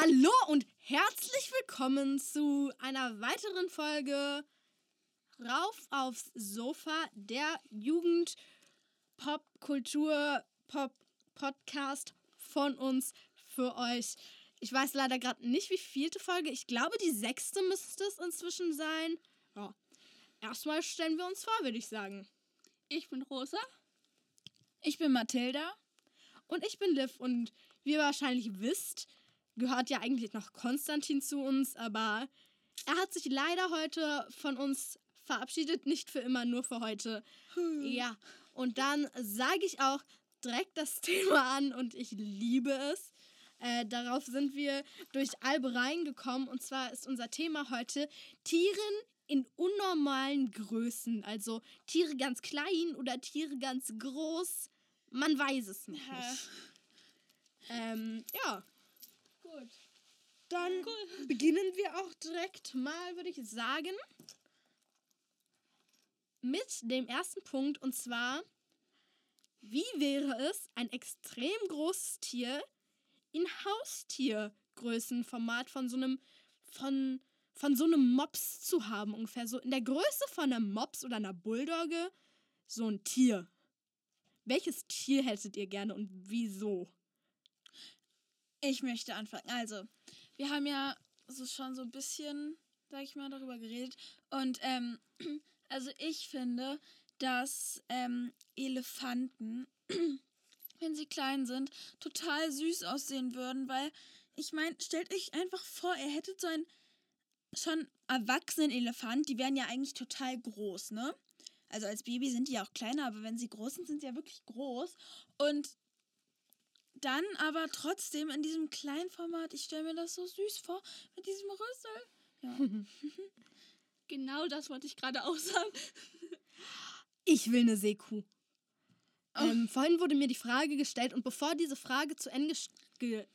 Hallo und herzlich willkommen zu einer weiteren Folge Rauf aufs Sofa, der Jugend Pop Kultur Pop Podcast von uns für euch. Ich weiß leider gerade nicht, wie vielte Folge. Ich glaube, die sechste müsste es inzwischen sein. Ja. Erstmal stellen wir uns vor, würde ich sagen. Ich bin Rosa. Ich bin Mathilda. Und ich bin Liv. Und wie ihr wahrscheinlich wisst, gehört ja eigentlich noch Konstantin zu uns, aber er hat sich leider heute von uns verabschiedet, nicht für immer, nur für heute. Hm. Ja, und dann sage ich auch direkt das Thema an und ich liebe es. Äh, darauf sind wir durch Albe reingekommen und zwar ist unser Thema heute Tieren in unnormalen Größen. Also Tiere ganz klein oder Tiere ganz groß. Man weiß es noch ja. nicht. Ähm, ja. Gut. Dann cool. beginnen wir auch direkt mal, würde ich sagen, mit dem ersten Punkt und zwar, wie wäre es, ein extrem großes Tier in Haustiergrößenformat von so einem, von, von so einem Mops zu haben, ungefähr so in der Größe von einem Mops oder einer Bulldogge, so ein Tier. Welches Tier hättet ihr gerne und wieso? Ich möchte anfangen. Also, wir haben ja so schon so ein bisschen, sag ich mal, darüber geredet. Und ähm, also ich finde, dass ähm, Elefanten, wenn sie klein sind, total süß aussehen würden, weil ich meine, stellt euch einfach vor, ihr hättet so einen schon erwachsenen Elefant, die wären ja eigentlich total groß, ne? Also als Baby sind die ja auch kleiner, aber wenn sie groß sind, sind sie ja wirklich groß. Und dann aber trotzdem in diesem kleinen Format, ich stelle mir das so süß vor, mit diesem Rüssel. Ja. genau das wollte ich gerade auch sagen. Ich will eine Seekuh. Oh. Ähm, vorhin wurde mir die Frage gestellt und bevor diese Frage zu Ende, ge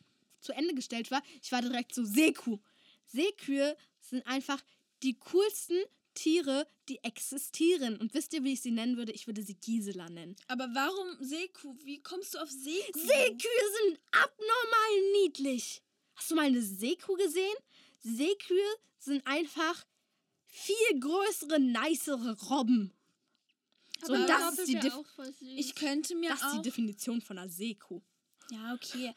zu Ende gestellt war, ich war direkt so Seekuh. Seekühe sind einfach die coolsten Tiere, die existieren. Und wisst ihr, wie ich sie nennen würde? Ich würde sie Gisela nennen. Aber warum Seekuh? Wie kommst du auf Seekuh? Seekühe sind abnormal niedlich. Hast du mal eine Seekuh gesehen? Seekühe sind einfach viel größere, nicere Robben. So, und das ist die Ich könnte mir das auch. ist die Definition von einer Seekuh. Ja, okay.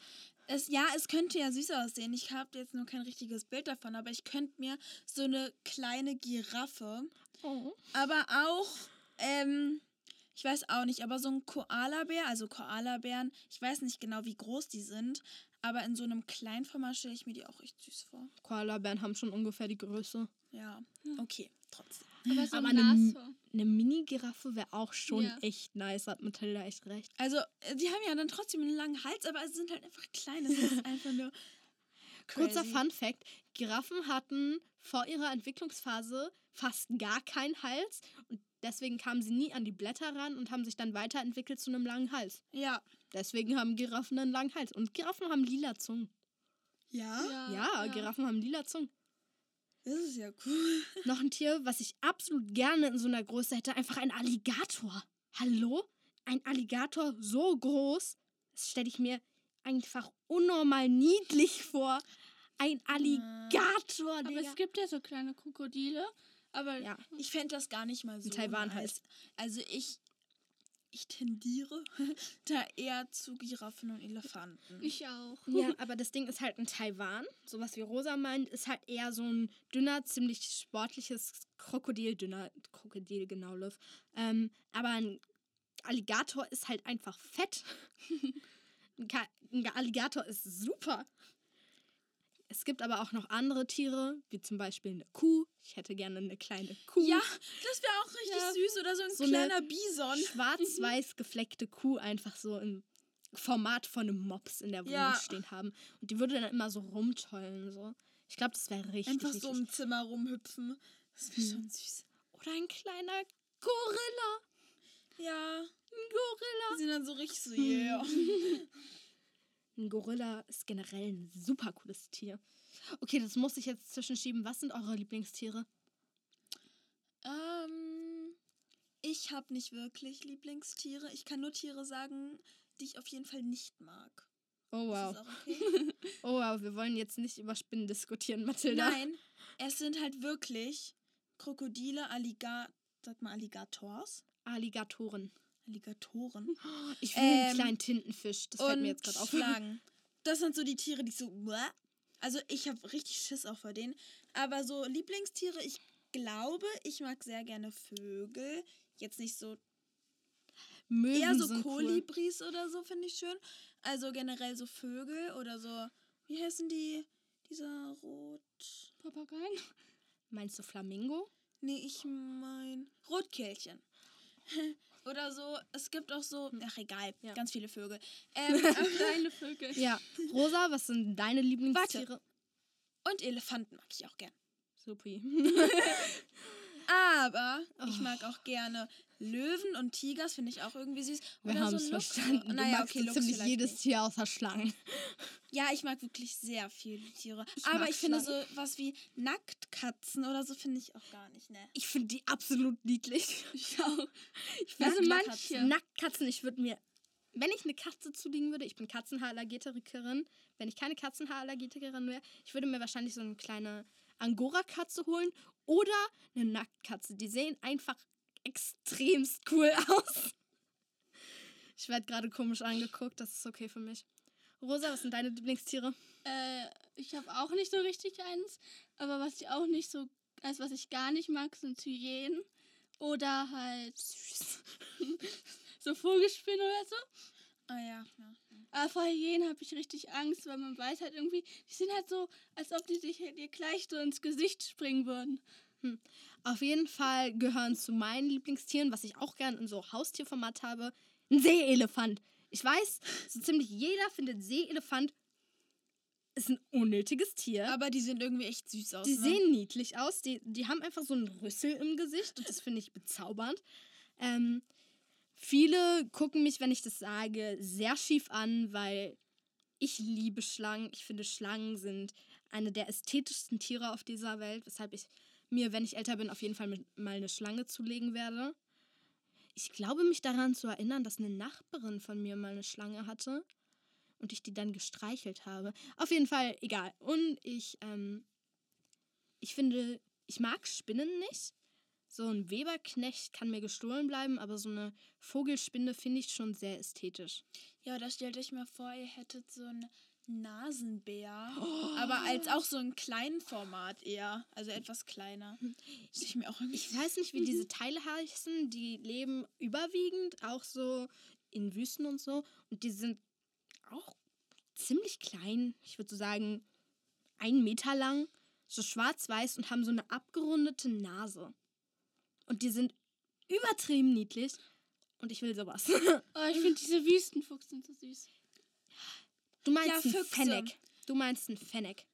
Es, ja, es könnte ja süß aussehen. Ich habe jetzt nur kein richtiges Bild davon, aber ich könnte mir so eine kleine Giraffe, oh. aber auch, ähm, ich weiß auch nicht, aber so ein Koalabär, also Koalabären, ich weiß nicht genau, wie groß die sind, aber in so einem Kleinformat stelle ich mir die auch echt süß vor. Koalabären haben schon ungefähr die Größe. Ja, okay, trotzdem. Aber, so aber eine, eine Mini-Giraffe wäre auch schon ja. echt nice, hat Mathilda echt recht. Also, äh, die haben ja dann trotzdem einen langen Hals, aber sie sind halt einfach klein. Das ist einfach nur. Crazy. Kurzer Fun Fact: Giraffen hatten vor ihrer Entwicklungsphase fast gar keinen Hals und deswegen kamen sie nie an die Blätter ran und haben sich dann weiterentwickelt zu einem langen Hals. Ja. Deswegen haben Giraffen einen langen Hals. Und Giraffen haben lila Zungen. Ja? Ja, ja, ja. Giraffen haben lila Zungen. Das ist ja cool. Noch ein Tier, was ich absolut gerne in so einer Größe hätte, einfach ein Alligator. Hallo? Ein Alligator so groß, das stelle ich mir einfach unnormal niedlich vor. Ein Alligator, Aber es gibt ja so kleine Krokodile. Aber ja, ich fände das gar nicht mal so. In Taiwan heißt. Also ich, ich tendiere da eher zu Giraffen und Elefanten. Ich auch. Ja, aber das Ding ist halt in Taiwan, so was wie Rosa meint, ist halt eher so ein dünner, ziemlich sportliches Krokodil, dünner Krokodil, genau, Liv. Ähm, aber ein Alligator ist halt einfach fett. ein Alligator ist super. Es gibt aber auch noch andere Tiere, wie zum Beispiel eine Kuh. Ich hätte gerne eine kleine Kuh. Ja, das wäre auch richtig ja. süß. Oder so ein so kleiner Bison. Schwarz-weiß gefleckte Kuh einfach so im Format von einem Mops in der Wohnung ja. stehen haben. Und die würde dann immer so rumtollen. So. Ich glaube, das wäre richtig. Einfach richtig so im Zimmer rumhüpfen. Das wäre hm. schon süß. Oder ein kleiner Gorilla. Ja. Ein Gorilla. Die sind dann so richtig so, yeah. Ein Gorilla ist generell ein super cooles Tier. Okay, das muss ich jetzt zwischenschieben. Was sind eure Lieblingstiere? Ähm, ich habe nicht wirklich Lieblingstiere. Ich kann nur Tiere sagen, die ich auf jeden Fall nicht mag. Oh wow. Okay? Oh wow, wir wollen jetzt nicht über Spinnen diskutieren, Mathilda. Nein, es sind halt wirklich Krokodile, Alligator, sag mal Alligators, Alligatoren. Alligatoren Ich will einen Ähm, kleinen Tintenfisch. Das fällt mir jetzt gerade auf. Schlangen. Das sind so die Tiere, die ich so. Also ich habe richtig Schiss auch vor denen. Aber so Lieblingstiere, ich glaube, ich mag sehr gerne Vögel. Jetzt nicht so Möwen eher so sind cool. Kolibris oder so finde ich schön. Also generell so Vögel oder so. Wie heißen die? Dieser Rot. Papageien? Meinst du Flamingo? Nee, ich mein Rotkehlchen. Oder so, es gibt auch so, ach egal, Ja. ganz viele Vögel. Ähm, Kleine Vögel. Ja. Rosa, was sind deine Lieblingstiere? und Elefanten mag ich auch gern. Supi. Aber ich Oh. mag auch gerne Löwen und Tigers, finde ich auch irgendwie süß. Wir Oder haben so es Luchse. verstanden. Du Naja, magst okay, so Luchse ziemlich jedes. Tier außer Schlangen. Ja, ich mag wirklich sehr viele Tiere. Ich Aber ich finde so Schlangen. was wie Nacktkatzen oder so finde ich auch gar nicht, ne? Ich finde die absolut niedlich. Ich auch. Ich Also manche. Nacktkatzen, ich würde mir, wenn ich eine Katze zulegen würde, ich bin Katzenhaarallergikerin, wenn ich keine Katzenhaarallergikerin wäre, ich würde mir wahrscheinlich so eine kleine Angora-Katze holen oder eine Nacktkatze. Die sehen einfach extremst cool aus. Ich werde gerade komisch angeguckt, das ist okay für mich. Rosa, was sind deine Lieblingstiere? Äh, ich habe auch nicht so richtig eins, aber was ich auch nicht so, also was ich gar nicht mag, sind Hyänen oder halt so Vogelspinnen oder so. Ah ja, ja. Aber vor Hyänen habe ich richtig Angst, weil man weiß halt irgendwie, die sind halt so, als ob die sich dir gleich so ins Gesicht springen würden. Auf jeden Fall gehören zu meinen Lieblingstieren, was ich auch gern in so Haustierformat habe, ein Seeelefant. Ich weiß, so ziemlich jeder findet Seeelefant ist ein unnötiges Tier. Aber die sehen irgendwie echt süß aus. die ne? sehen niedlich aus. Die, die haben einfach so einen Rüssel im Gesicht und das finde ich bezaubernd. Ähm, viele gucken mich, wenn ich das sage, sehr schief an, weil ich liebe Schlangen. Ich finde, Schlangen sind eine der ästhetischsten Tiere auf dieser Welt, weshalb ich mir, wenn ich älter bin, auf jeden Fall mal eine Schlange zulegen werde. Ich glaube mich daran zu erinnern, dass eine Nachbarin von mir mal eine Schlange hatte und ich die dann gestreichelt habe. Auf jeden Fall, egal. Und ich, ähm, ich finde, ich mag Spinnen nicht. So ein Weberknecht kann mir gestohlen bleiben, aber so eine Vogelspinne finde ich schon sehr ästhetisch. Ja, da stellt euch mal vor, ihr hättet so einen Nasenbär. Aber als auch so ein kleinen Format eher. Also etwas kleiner. Ich mir auch irgendwie Ich weiß nicht, wie diese Teile heißen. Die leben überwiegend auch so in Wüsten und so. Und die sind auch ziemlich klein. Ich würde so sagen, einen Meter lang. So schwarz-weiß und haben so eine abgerundete Nase. Und die sind übertrieben niedlich. Und ich will sowas. Oh, ich finde diese Wüstenfuchs sind so süß. Du meinst Ja, einen Füchse. Fennec. Du meinst einen Fennec.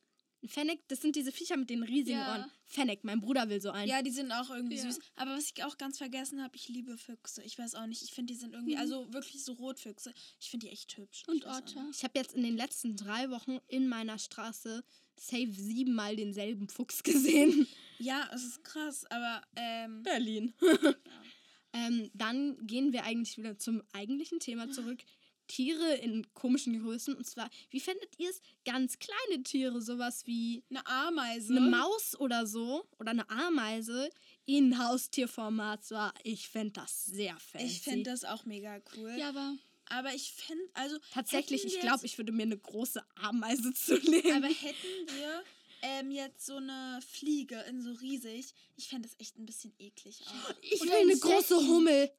Ein Fennec, das sind diese Viecher mit den riesigen Ja. Ohren. Fennec, mein Bruder will so einen. Ja, die sind auch irgendwie Ja. süß. Aber was ich auch ganz vergessen habe, ich liebe Füchse. Ich weiß auch nicht. Ich finde, die sind irgendwie, also wirklich so Rotfüchse. Ich finde die echt hübsch. Und Ich Otter. Ich habe jetzt in den letzten drei Wochen in meiner Straße safe siebenmal denselben Fuchs gesehen. Ja, es ist krass, aber ähm, Berlin. ähm, dann gehen wir eigentlich wieder zum eigentlichen Thema zurück. Tiere in komischen Größen. Und zwar, wie findet ihr es? Ganz kleine Tiere, sowas wie eine Ameise. eine Maus oder so oder eine Ameise in Haustierformat. So, ich fände das sehr fancy. Ich fände das auch mega cool. Ja, aber Aber ich fände, also. Tatsächlich, ich glaube, ich würde mir eine große Ameise zulegen. Aber hätten wir ähm, jetzt so eine Fliege in so riesig, ich fände das echt ein bisschen eklig auch. ich will eine große Hummel.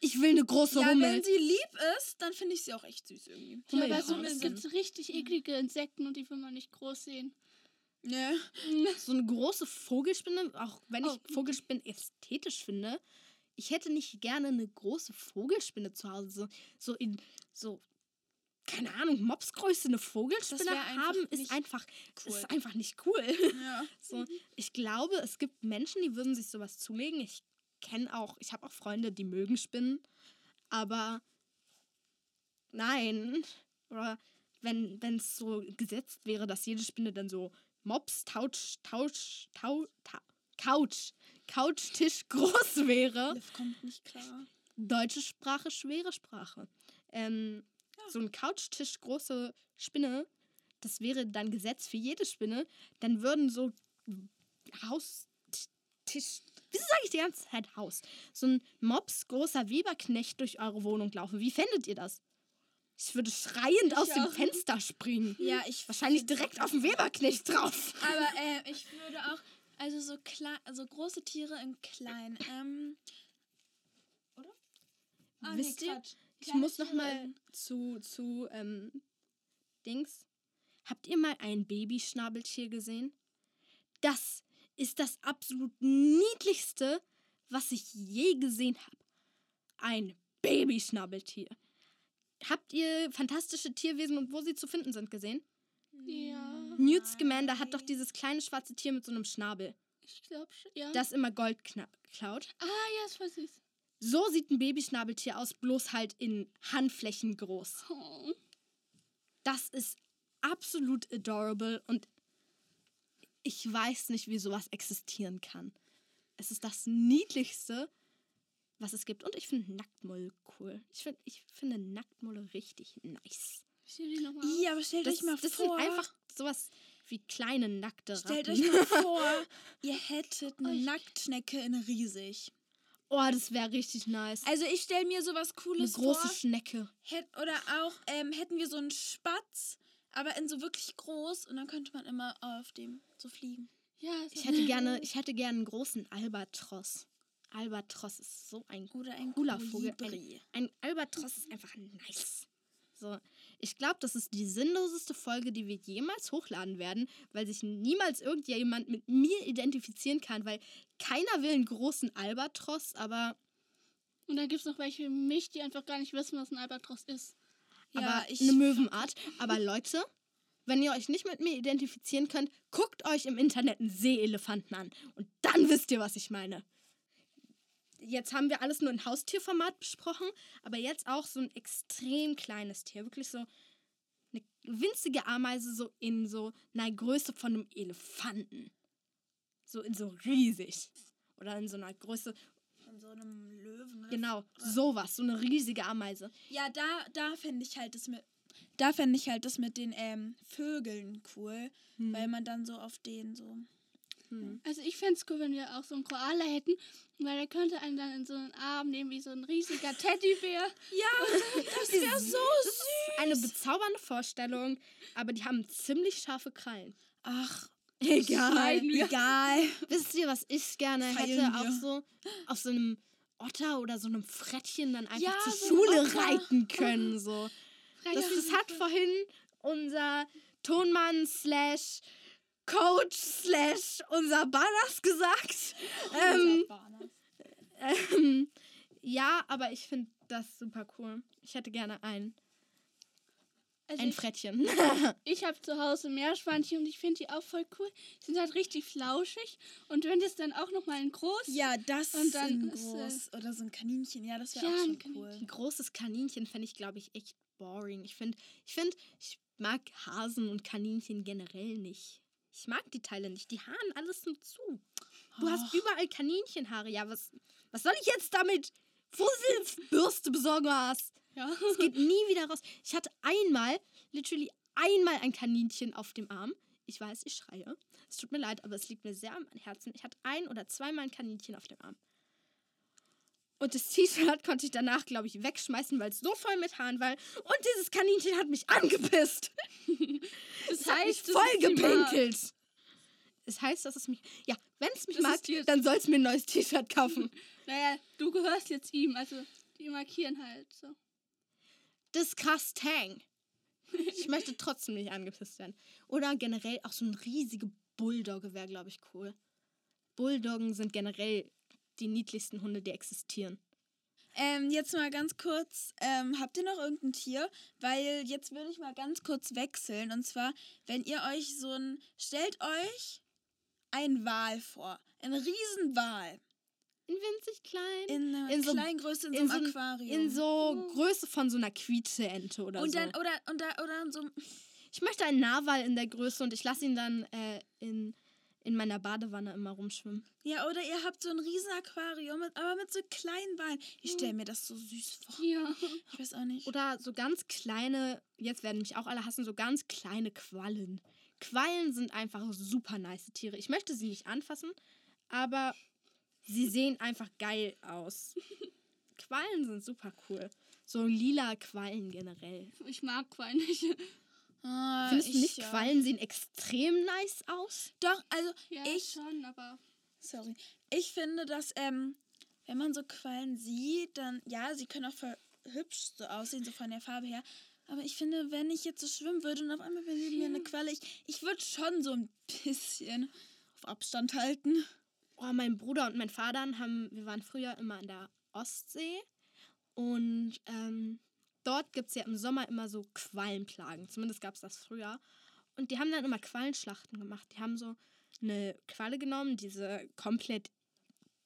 Ich will eine große Ja, Hummel. wenn sie lieb ist, dann finde ich sie auch echt süß irgendwie. ja, Hummel aber so, Hummeln es gibt richtig eklige Insekten und die will man nicht groß sehen. Ne? so eine große Vogelspinne, auch wenn Oh. ich Vogelspinnen ästhetisch finde, ich hätte nicht gerne eine große Vogelspinne zu Hause. So, so in so, keine Ahnung, Mopsgröße eine Vogelspinne haben, ist einfach, cool. ist einfach nicht cool. Ja. So, ich glaube, es gibt Menschen, die würden sich sowas zulegen. Ich kenne auch, ich habe auch Freunde, die mögen Spinnen, aber nein. Oder wenn es so gesetzt wäre, dass jede Spinne dann so Mops, Tausch, Tausch, Tau, ta, Couch, Couchtisch groß wäre. Liv kommt nicht klar. Deutsche Sprache, schwere Sprache. Ähm, Ja, so ein Couchtisch große Spinne, das wäre dann Gesetz für jede Spinne, dann würden so Haustisch. Wieso sage ich die ganze Zeit Haus? So ein Mops großer Weberknecht durch eure Wohnung laufen. Wie fändet ihr das? Ich würde schreiend aus dem auch. Fenster springen. Ja, ich Wahrscheinlich direkt auf den Weberknecht drauf. Aber äh, ich würde auch, also so klein, also große Tiere in klein. Ähm, oder? Ah, Wisst ihr, Quatsch. Ich Kleine muss noch Tiere mal in- zu, zu ähm, Dings. Habt ihr mal ein Babyschnabeltier gesehen? Das ist das absolut niedlichste, was ich je gesehen habe. Ein Babyschnabeltier. Habt ihr fantastische Tierwesen und wo sie zu finden sind gesehen? Ja. Newt Scamander hat doch dieses kleine schwarze Tier mit so einem Schnabel, Ich glaube schon. Ja. das immer Gold klaut. ah, ja, ist voll süß. So sieht ein Babyschnabeltier aus, bloß halt in Handflächen groß. Oh. Das ist absolut adorable und ich weiß nicht, wie sowas existieren kann. Es ist das niedlichste, was es gibt. Und ich finde Nacktmull cool. Ich, find, ich finde Nacktmulle richtig nice. Ich sehe die nochmal. Ja, aber stellt Das, euch mal das vor. sind einfach sowas wie kleine nackte Stellt Ratten. euch mal vor, ihr hättet eine ich- Nacktschnecke in riesig. Oh, das wäre richtig nice. Also ich stelle mir sowas Eine Cooles große vor. Schnecke. Hätt, oder auch ähm, hätten wir so einen Spatz, aber in so wirklich groß und dann könnte man immer auf dem so fliegen. Ja, ist Ich auch hätte gerne, ich hätte gerne einen großen Albatros. Albatros ist so ein Oder ein cooler Vogel. Ein, ein Albatros ist einfach nice. So, ich glaube, das ist die sinnloseste Folge, die wir jemals hochladen werden, weil sich niemals irgendjemand mit mir identifizieren kann, weil keiner will einen großen Albatros, aber, Und dann gibt es noch welche wie mich, die einfach gar nicht wissen, was ein Albatros ist. Aber ich- eine Möwenart. Aber Leute, wenn ihr euch nicht mit mir identifizieren könnt, guckt euch im Internet einen Seeelefanten an. Und dann wisst ihr, was ich meine. Jetzt haben wir alles nur in Haustierformat besprochen, aber jetzt auch so ein extrem kleines Tier. Wirklich so eine winzige Ameise, so in so einer Größe von einem Elefanten. So in so riesig. Oder in so einer Größe, Von so einem Löwen. oder? genau, sowas, so eine riesige Ameise. Ja, da, da fände ich halt das mit. Da fände ich halt das mit den ähm, Vögeln cool, weil man dann so auf den so. Also ich fände es cool, wenn wir auch so einen Koala hätten, weil der könnte einen dann in so einen Arm nehmen wie so ein riesiger Teddybär. Ja, das wäre so süß. Eine bezaubernde Vorstellung, aber die haben ziemlich scharfe Krallen. Ach, Egal. schneiden egal. Wisst ihr, was ich gerne hätte? Feilen Auch wir. so auf so einem Otter oder so einem Frettchen dann einfach Ja, zur so Schule Otter. reiten können. So. Das, das hat vorhin unser Tonmann slash Coach slash unser Banas gesagt. Ähm, ähm, ja, aber ich finde das super cool. Ich hätte gerne einen. Also Ein ich, Frettchen. ich habe zu Hause Meerschweinchen und ich finde die auch voll cool. Die sind halt richtig flauschig und wenn das dann auch noch mal in groß. Ja, das Und dann sind ist, äh, groß. Oder so ein Kaninchen. Ja, das wäre Ja, auch ein schon cool. Ein großes Kaninchen fände ich, glaube ich, echt boring. Ich finde, ich finde, ich mag Hasen und Kaninchen generell nicht. Ich mag die Teile nicht. Die haaren alles nur zu. Du hast Och. überall Kaninchenhaare. Ja, was, was soll ich jetzt damit? Fusselbürste besorgen was? Ja. Es geht nie wieder raus. Ich hatte einmal, literally einmal ein Kaninchen auf dem Arm. Ich weiß, ich schreie. Es tut mir leid, aber es liegt mir sehr am Herzen. Ich hatte ein oder zweimal ein Kaninchen auf dem Arm. Und das T-Shirt konnte ich danach, glaube ich, wegschmeißen, weil es so voll mit Haaren war. Und dieses Kaninchen hat mich angepisst. Das Es mich heißt, das voll Mark. gepinkelt. Es heißt, dass es mich. Ja, wenn es mich Das mag, dann soll es mir ein neues T-Shirt kaufen. Naja, du gehörst jetzt ihm, also die markieren halt so. Disgusting. Ich möchte trotzdem nicht angepisst werden. Oder generell auch so ein riesige Bulldogge wäre, glaube ich, cool. Bulldoggen sind generell die niedlichsten Hunde, die existieren. Ähm, jetzt mal ganz kurz, ähm, habt ihr noch irgendein Tier? Weil jetzt würde ich mal ganz kurz wechseln. Und zwar, wenn ihr euch so ein, stellt euch einen Wal vor. Ein Riesenwal. In winzig klein. In einer In so- kleinen Größe, in, in so einem ein- Aquarium. In so Größe von so einer Quietscheente oder und so. dann, oder, und da, oder in so Ich möchte einen Narwal in der Größe und ich lasse ihn dann äh, in, in meiner Badewanne immer rumschwimmen. Ja, oder ihr habt so ein riesen Aquarium, mit, aber mit so kleinen Beinen. Ich stelle mir das so süß vor. Ja. Ich weiß auch nicht. Oder so ganz kleine, jetzt werden mich auch alle hassen, so ganz kleine Quallen. Quallen sind einfach super nice Tiere. Ich möchte sie nicht anfassen, aber sie sehen einfach geil aus. Quallen sind super cool. So lila Quallen generell. Ich mag Quallen nicht. Ah, Findest du ich, nicht, ja. Quallen sehen extrem nice aus? Doch, also Ja, ich, schon, aber sorry, ich finde, dass, ähm, wenn man so Quallen sieht, dann, ja, sie können auch voll hübsch so aussehen, so von der Farbe her. Aber ich finde, wenn ich jetzt so schwimmen würde und auf einmal wäre mir eine Qualle, ich, ich würde schon so ein bisschen auf Abstand halten. Oh, mein Bruder und mein Vater haben, wir waren früher immer an der Ostsee und ähm, dort gibt es ja im Sommer immer so Quallenplagen. Zumindest gab es das früher. Und die haben dann immer Quallenschlachten gemacht. Die haben so eine Qualle genommen, diese komplett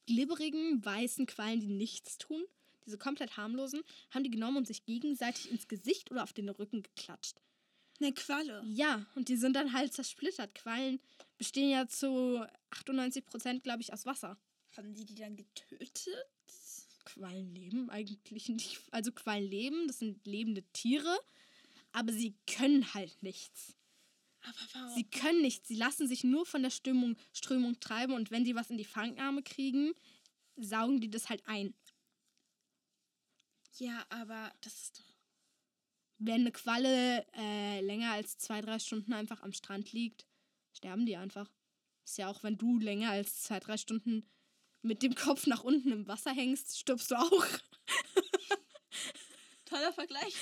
glibberigen, weißen Quallen, die nichts tun, diese komplett harmlosen, haben die genommen und sich gegenseitig ins Gesicht oder auf den Rücken geklatscht. Eine Qualle. Ja, und die sind dann halt zersplittert. Quallen bestehen ja zu 98 Prozent, glaube ich, aus Wasser. Haben die die dann getötet? Quallen leben eigentlich nicht. Also Quallen leben, das sind lebende Tiere, aber sie können halt nichts. Aber warum? Sie können nichts. Sie lassen sich nur von der Stimmung, Strömung treiben und wenn sie was in die Fangarme kriegen, saugen die das halt ein. ja, aber das ist doch. Wenn eine Qualle äh, länger als zwei, drei Stunden einfach am Strand liegt, sterben die einfach. Ist ja auch, wenn du länger als zwei, drei Stunden mit dem Kopf nach unten im Wasser hängst, stirbst du auch. toller Vergleich.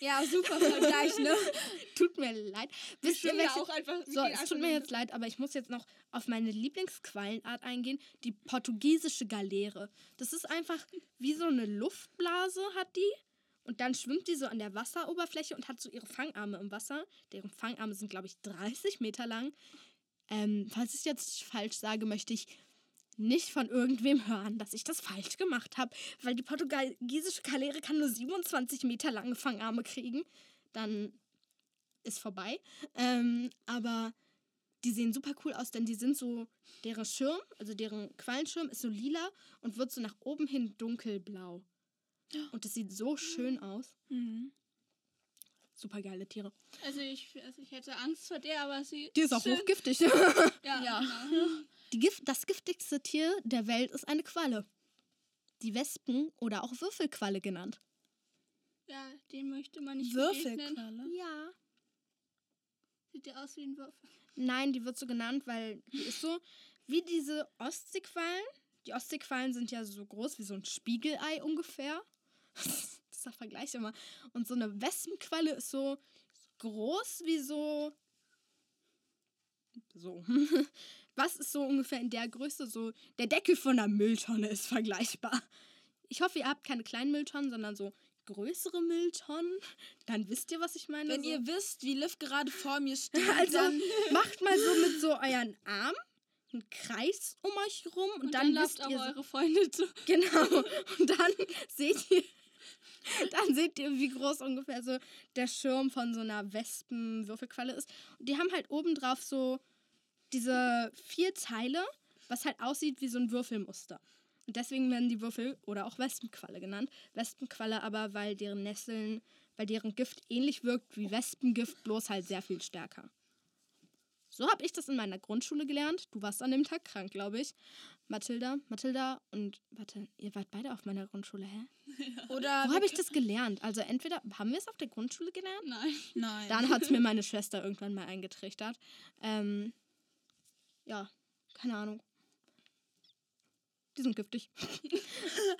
Ja, super Vergleich, ne? Tut mir leid. Wisst ihr, welche, auch einfach. So, es tut mir jetzt leid, aber ich muss jetzt noch auf meine Lieblingsquallenart eingehen, die portugiesische Galeere. Das ist einfach wie so eine Luftblase hat die und dann schwimmt die so an der Wasseroberfläche und hat so ihre Fangarme im Wasser. Deren Fangarme sind, glaube ich, 30 Meter lang. Ähm, falls ich jetzt falsch sage, möchte ich nicht von irgendwem hören, dass ich das falsch gemacht habe, weil die portugiesische Galeere kann nur 27 Meter lange Fangarme kriegen. Dann ist vorbei. Ähm, aber die sehen super cool aus, denn die sind so, deren Schirm, also deren Quallenschirm ist so lila und wird so nach oben hin dunkelblau. Und das sieht so schön aus. Mhm. Super geile Tiere. Also ich, also ich hätte Angst vor der, aber sie. Die ist auch schön- hochgiftig. Ja, Ja. Genau. Die Gift, das giftigste Tier der Welt ist eine Qualle. Die Wespen- oder auch Würfelqualle genannt. ja, den möchte man nicht. Würfelqualle. Ja. Sieht ja aus wie ein Würfel. Nein, die wird so genannt, weil die ist so wie diese Ostseequallen. Die Ostseequallen sind ja so groß wie so ein Spiegelei ungefähr. Das ist der Vergleich immer. Und so eine Wespenqualle ist so groß wie so. So. Was ist so ungefähr in der Größe? So der Deckel von einer Mülltonne ist vergleichbar. Ich hoffe, ihr habt keine kleinen Mülltonnen, sondern so größere Mülltonnen. Dann wisst ihr, was ich meine. Wenn so. ihr wisst, wie Liv gerade vor mir steht, Also dann macht mal so mit so euren Arm einen Kreis um euch rum und, Und dann, dann, wisst ihr so, eure Freunde zu. genau und dann seht ihr dann seht ihr, wie groß ungefähr so der Schirm von so einer Wespenwürfelqualle ist. Die haben halt oben drauf so diese vier Teile, was halt aussieht wie so ein Würfelmuster. Und deswegen werden die Würfel oder auch Wespenqualle genannt. Wespenqualle aber, weil deren Nesseln, weil deren Gift ähnlich wirkt wie Wespengift, bloß halt sehr viel stärker. So habe ich das in meiner Grundschule gelernt. Du warst an dem Tag krank, glaube ich. Mathilda, Mathilda und warte, ihr wart beide auf meiner Grundschule, hä? oder Wo habe ich das gelernt? Also entweder haben wir es auf der Grundschule gelernt, Nein. Nein. dann hat es mir meine Schwester irgendwann mal eingetrichtert. Ähm, ja, keine Ahnung. Die sind giftig.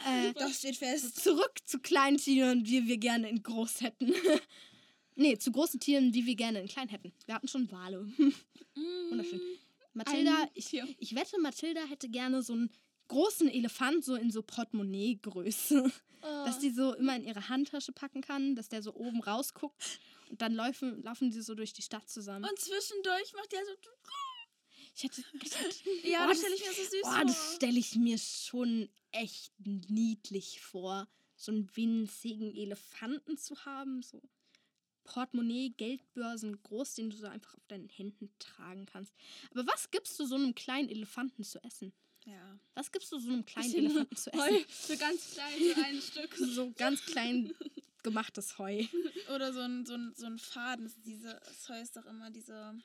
äh, das steht fest. zurück zu kleinen Tieren, die wir gerne in groß hätten. Nee, zu großen Tieren, die wir gerne in klein hätten. Wir hatten schon Wale. Wunderschön. Mathilda, Ein ich, ich wette, Mathilda hätte gerne so einen großen Elefant, so in so Portemonnaie-Größe. Dass Oh. die so immer in ihre Handtasche packen kann, dass der so oben rausguckt. Und dann laufen, laufen die so durch die Stadt zusammen. Und zwischendurch macht er so. ich hätte, Ja, Oh, das das- stelle ich mir so süß Boah, das vor. stelle ich mir schon echt niedlich vor, so einen winzigen Elefanten zu haben. So Portemonnaie, Geldbörsen groß, den du so einfach auf deinen Händen tragen kannst. Aber was gibst du so einem kleinen Elefanten zu essen? Ja. Was gibst du so einem kleinen Bisschen Elefanten zu essen? Heu, so ganz klein, so ein Stück. So ganz klein gemachtes Heu. Oder so ein, so ein, so ein Faden. Diese, das Heu ist doch immer diese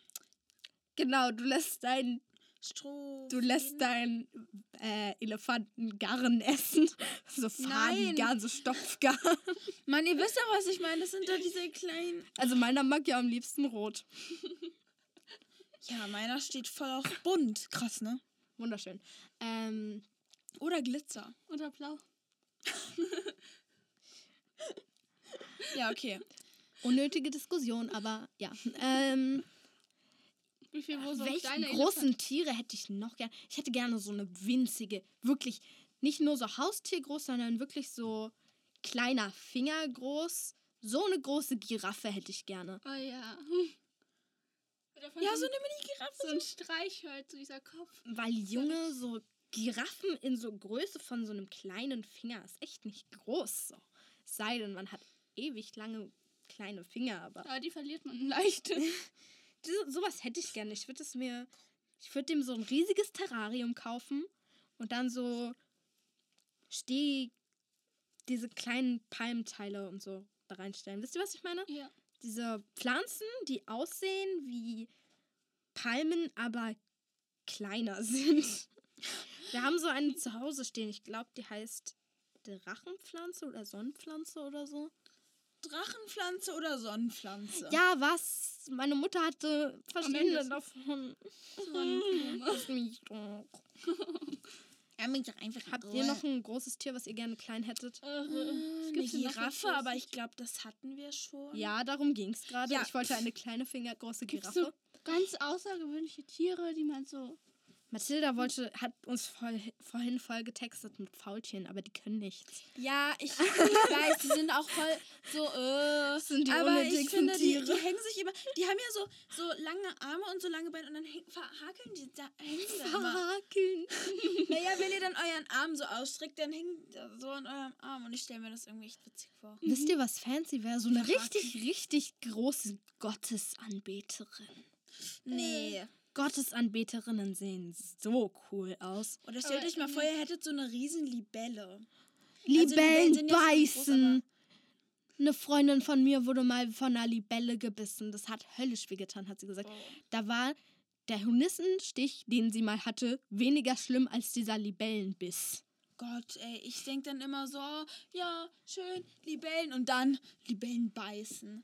Genau, du lässt deinen Stroh. Du lässt deinen äh, Elefanten Garn essen. So Fadengarn, so Stopfgarn. Mann, ihr wisst doch, was ich meine. Das sind doch diese kleinen. Also meiner mag ja am liebsten rot. Ja, meiner steht voll auf bunt. Krass, ne? Wunderschön. Ähm, Oder Glitzer. Oder blau. Ja, okay. unnötige Diskussion, aber ja. Ähm, Wie viel wo so welche kleine großen Tiere hätte ich noch gern? Ich hätte gerne so eine winzige, wirklich nicht nur so Haustiergroß, sondern wirklich so kleiner Finger groß. So eine große Giraffe hätte ich gerne. Oh ja. Ja, so eine Mini-Giraffe. so ein Streichholz, so dieser Kopf. Weil Junge, so Giraffen in so Größe von so einem kleinen Finger ist echt nicht groß. So. Es sei denn, man hat ewig lange kleine Finger, aber Aber die verliert man leicht. sowas hätte ich gerne. Ich würde es mir, ich würde dem so ein riesiges Terrarium kaufen und dann so steh diese kleinen Palmteile und so da reinstellen. Wisst ihr, was ich meine? ja. Diese Pflanzen, die aussehen wie Palmen, aber kleiner sind. Wir haben so eine zu Hause stehen. Ich glaube, die heißt Drachenpflanze oder Sonnenpflanze oder so. Drachenpflanze oder Sonnenpflanze? Ja, was? Meine Mutter hatte verschiedene davon. Lass mich doch. Ja, mich doch einfach Habt ihr noch ein großes Tier, was ihr gerne klein hättet? Äh, Äh, was eine Giraffe, aber ich glaube, das hatten wir schon. Ja, darum ging es gerade. Ja. Ich wollte eine kleine fingergroße Gibt's Giraffe. so ganz außergewöhnliche Tiere, die man so. Mathilda wollte, hat uns voll, vorhin voll getextet mit Faultieren, aber die können nichts. Ja, ich, ich weiß, die sind auch voll so, äh. sind die aber ich finde, die, die hängen sich immer, die haben ja so, so lange Arme und so lange Beine und dann häng, verhakeln die, da, hängen immer. Verhakeln. Naja, wenn ihr dann euren Arm so ausstreckt, dann die so an eurem Arm und ich stelle mir das irgendwie echt witzig vor. Wisst ihr, was fancy wäre? So eine richtig, richtig große Gottesanbeterin. Nee. Gottesanbeterinnen sehen so cool aus. Oder stellt Aber euch mal vor, ihr hättet so eine riesen Libelle. Libellen Libellen ja groß, beißen. Eine Freundin von mir wurde mal von einer Libelle gebissen. Das hat höllisch wehgetan, hat sie gesagt. Da war der Hornissenstich, den sie mal hatte, weniger schlimm als dieser Libellenbiss. Gott, ey, ich denke dann immer so, ja, schön, Libellen und dann Libellen beißen.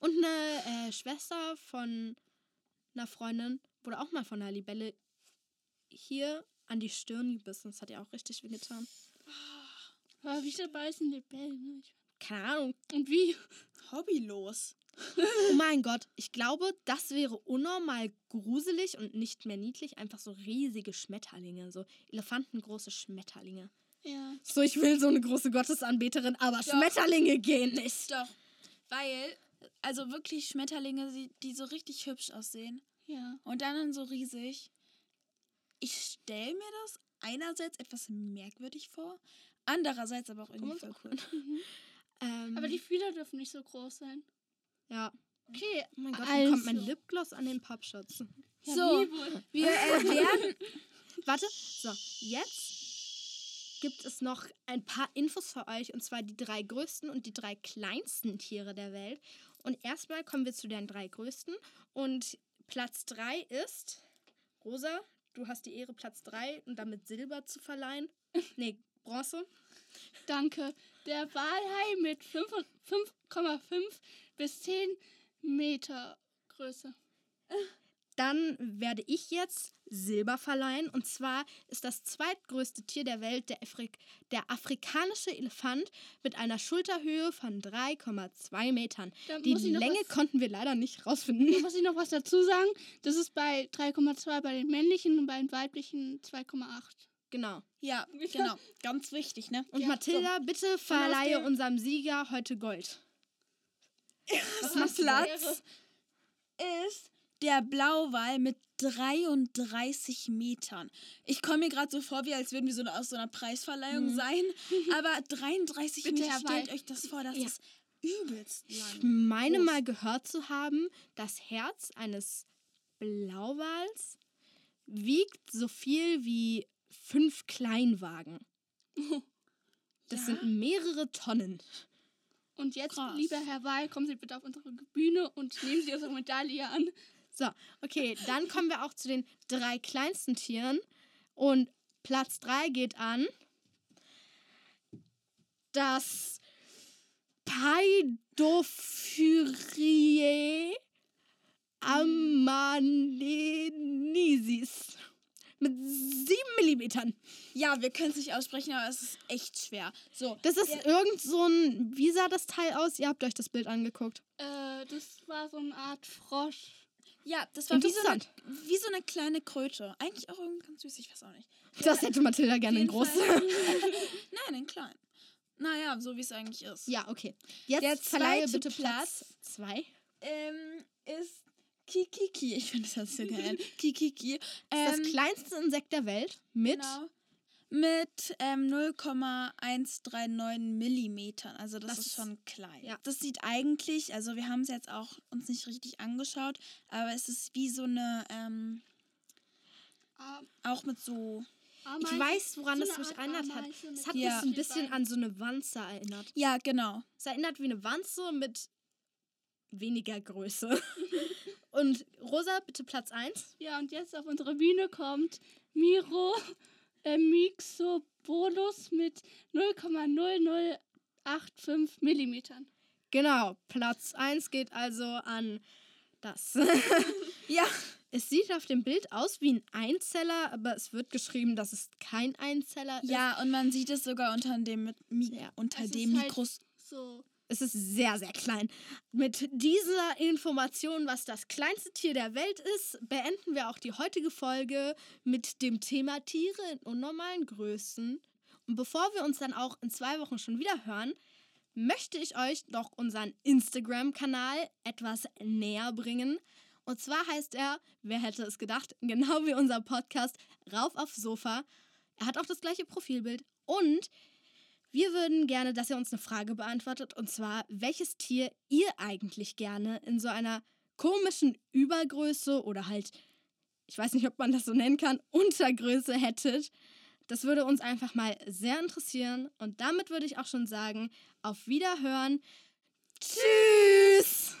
Und eine äh, Schwester von einer Freundin wurde auch mal von einer Libelle hier an die Stirn gebissen. Das hat ihr auch richtig wehgetan. Aber wie viel beißen Libellen? ne? Keine Ahnung. Und wie? Hobbylos. Oh mein Gott, ich glaube, das wäre unnormal gruselig und nicht mehr niedlich. Einfach so riesige Schmetterlinge, so elefantengroße Schmetterlinge. Ja. So, ich will so eine große Gottesanbeterin, aber Schmetterlinge gehen nicht. Doch, weil, also wirklich Schmetterlinge, die, so richtig hübsch aussehen Ja. und dann so riesig. Ich stelle mir das einerseits etwas merkwürdig vor, andererseits aber auch irgendwie voll cool. Ähm, Aber die Fühler dürfen nicht so groß sein. ja. Okay. Oh mein Gott, wie also. kommt mein Lipgloss an den Pappschutz? Ja, So. Wir äh, werden Warte, so, jetzt gibt es noch ein paar Infos für euch und zwar die drei größten und die drei kleinsten Tiere der Welt. Und erstmal kommen wir zu den drei größten und Platz drei ist Rosa. Du hast die Ehre, Platz drei und damit Silber zu verleihen. Nee, Bronze. Danke. Der Walhai mit 5 und- 5,5 bis 10 Meter Größe. Dann werde ich jetzt Silber verleihen. Und zwar ist das zweitgrößte Tier der Welt der, Afrik der afrikanische Elefant mit einer Schulterhöhe von 3,2 Metern. Da Die Länge konnten wir leider nicht Da rausfinden. muss ich noch was dazu sagen. Das ist bei 3,2 bei den männlichen und bei den weiblichen 2,8. Genau. Ja, genau. Ganz wichtig, ne? Und Ja, Mathilda, bitte verleihe unserem Sieger heute Gold. Machst Platz ist der Blauwal mit 33 Metern. Ich komme mir gerade so vor, wie als würden wir so aus so einer Preisverleihung sein. Aber 33 Bitte, Meter, stellt euch das vor, das Ja. ist übelst Ich lang. meine groß. mal gehört zu haben, das Herz eines Blauwals wiegt so viel wie fünf Kleinwagen. Das Ja? sind mehrere Tonnen. Und jetzt, Krass. lieber Herr Wal, kommen Sie bitte auf unsere Bühne und nehmen Sie unsere Medaille an. So, okay, dann kommen wir auch zu den drei kleinsten Tieren. Und Platz drei geht an das Paidophyrie amanensis mit sieben Millimetern. Ja, wir können es nicht aussprechen, aber es ist echt schwer. So, Das ist irgend so ein, wie sah das Teil aus? Ihr habt euch das Bild angeguckt. Äh, das war so eine Art Frosch. Ja, das war wie so, eine, wie so eine kleine Kröte. Eigentlich auch irgendwie ganz süß, ich weiß auch nicht. Das hätte Mathilda gerne in groß. Nein, in klein. Naja, so wie es eigentlich ist. Ja, okay. Jetzt Der verleihe bitte Platz zwei. Ähm, ist Kikiki. Ich finde das so geil. Kikiki. Das Ähm, ist das kleinste Insekt der Welt mit Genau. Mit ähm, 0,139 Millimetern. Also das, Das ist schon klein. ja. Das sieht eigentlich, also wir haben es jetzt auch uns nicht richtig angeschaut, aber es ist wie so eine, ähm, Am- auch mit so. Ich Ameise- weiß, woran so es mich erinnert hat. Es hat Ja. mich so ein bisschen an so eine Wanze erinnert. Ja, genau. Es erinnert wie eine Wanze mit weniger Größe. Und Rosa, bitte Platz 1. Ja, und jetzt auf unsere Bühne kommt Miro äh, Mixobolus mit 0,0085 Millimetern. Genau, Platz 1 geht also an das. Ja. es sieht auf dem Bild aus wie ein Einzeller, aber es wird geschrieben, dass es kein Einzeller ist. Ja, und man sieht es sogar unter dem, Mi Ja. unter Es dem ist halt Mikros. So, Es ist sehr, sehr klein. Mit dieser Information, was das kleinste Tier der Welt ist, beenden wir auch die heutige Folge mit dem Thema Tiere in unnormalen Größen. Und bevor wir uns dann auch in zwei Wochen schon wieder hören, möchte ich euch noch unseren Instagram-Kanal etwas näher bringen. Und zwar heißt er, wer hätte es gedacht, genau wie unser Podcast, Rauf aufs Sofa. Er hat auch das gleiche Profilbild. Und wir würden gerne, dass ihr uns eine Frage beantwortet. Und zwar, welches Tier ihr eigentlich gerne in so einer komischen Übergröße oder halt, ich weiß nicht, ob man das so nennen kann, Untergröße hättet. Das würde uns einfach mal sehr interessieren. Und damit würde ich auch schon sagen, auf Wiederhören. Tschüss!